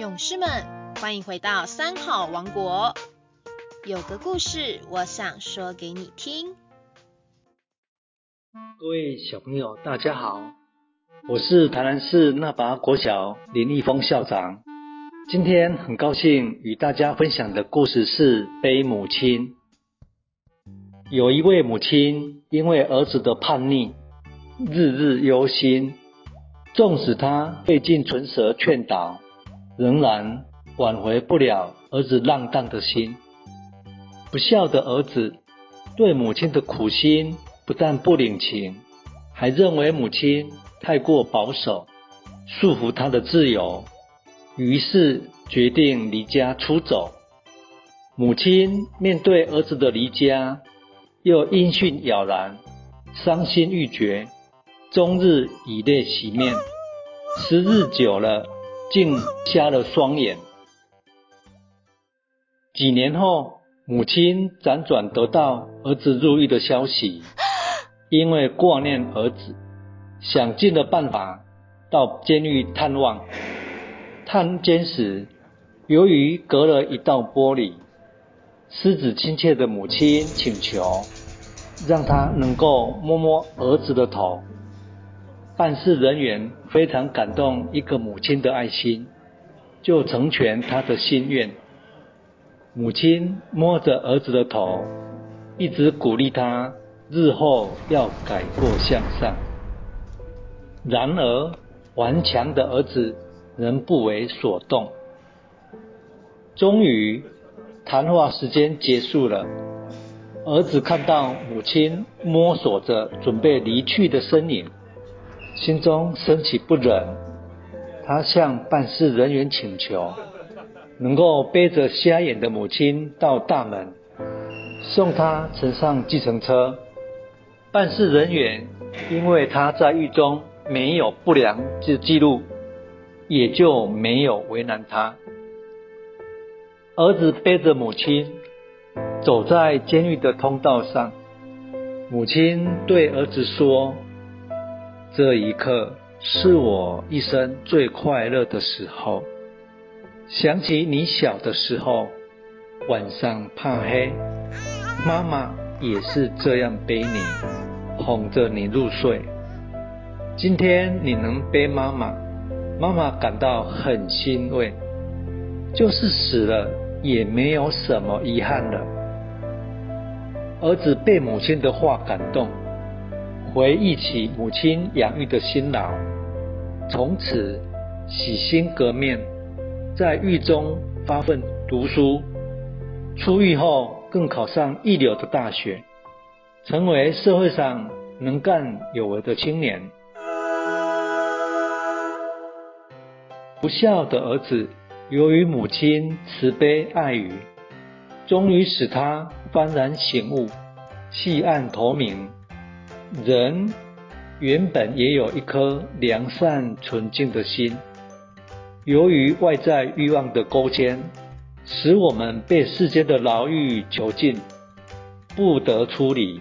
勇士们，欢迎回到三好王国。有个故事，我想说给你听。各位小朋友，大家好，我是台南市那拔国小林义峰校长。今天很高兴与大家分享的故事是《悲母亲》。有一位母亲，因为儿子的叛逆，日日忧心，纵使她费尽唇舌劝导。仍然挽回不了儿子浪荡的心。不孝的儿子对母亲的苦心不但不领情，还认为母亲太过保守，束缚他的自由，于是决定离家出走。母亲面对儿子的离家，又音讯杳然，伤心欲绝，终日以泪洗面。时日久了。竟瞎了双眼。几年后，母亲辗转得到儿子入狱的消息，因为挂念儿子，想尽了办法到监狱探望。探监时，由于隔了一道玻璃，失子亲切的母亲请求，让他能够摸摸儿子的头。办事人员非常感动一个母亲的爱心，就成全他的心愿。母亲摸着儿子的头，一直鼓励他日后要改过向善。然而，顽强的儿子仍不为所动。终于，谈话时间结束了。儿子看到母亲摸索着准备离去的身影。心中升起不忍，他向办事人员请求，能够背着瞎眼的母亲到大门，送他乘上计程车。办事人员因为他在狱中没有不良记记录，也就没有为难他。儿子背着母亲走在监狱的通道上，母亲对儿子说。这一刻是我一生最快乐的时候。想起你小的时候，晚上怕黑，妈妈也是这样背你，哄着你入睡。今天你能背妈妈，妈妈感到很欣慰。就是死了也没有什么遗憾了。儿子被母亲的话感动。回忆起母亲养育的辛劳，从此洗心革面，在狱中发奋读书，出狱后更考上一流的大学，成为社会上能干有为的青年。不孝的儿子，由于母亲慈悲爱语，终于使他幡然醒悟，弃暗投明。人原本也有一颗良善纯净的心，由于外在欲望的勾牵，使我们被世间的牢狱囚禁，不得出离。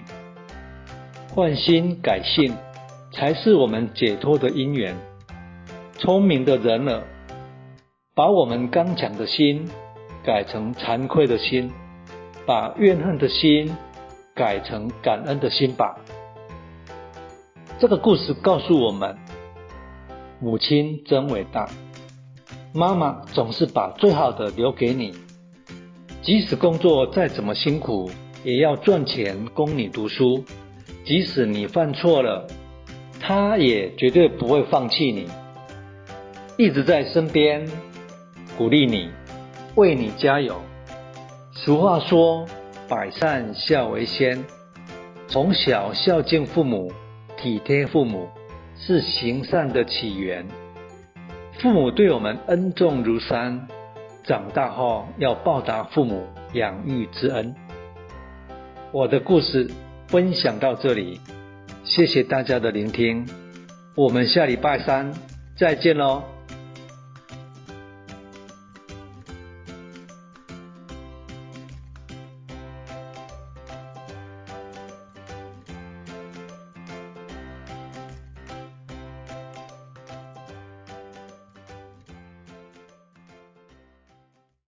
换心改性，才是我们解脱的因缘。聪明的人儿，把我们刚强的心改成惭愧的心，把怨恨的心改成感恩的心吧。这个故事告诉我们，母亲真伟大。妈妈总是把最好的留给你，即使工作再怎么辛苦，也要赚钱供你读书。即使你犯错了，她也绝对不会放弃你，一直在身边鼓励你，为你加油。俗话说：“百善孝为先。”从小孝敬父母。体贴父母是行善的起源。父母对我们恩重如山，长大后要报答父母养育之恩。我的故事分享到这里，谢谢大家的聆听，我们下礼拜三再见喽。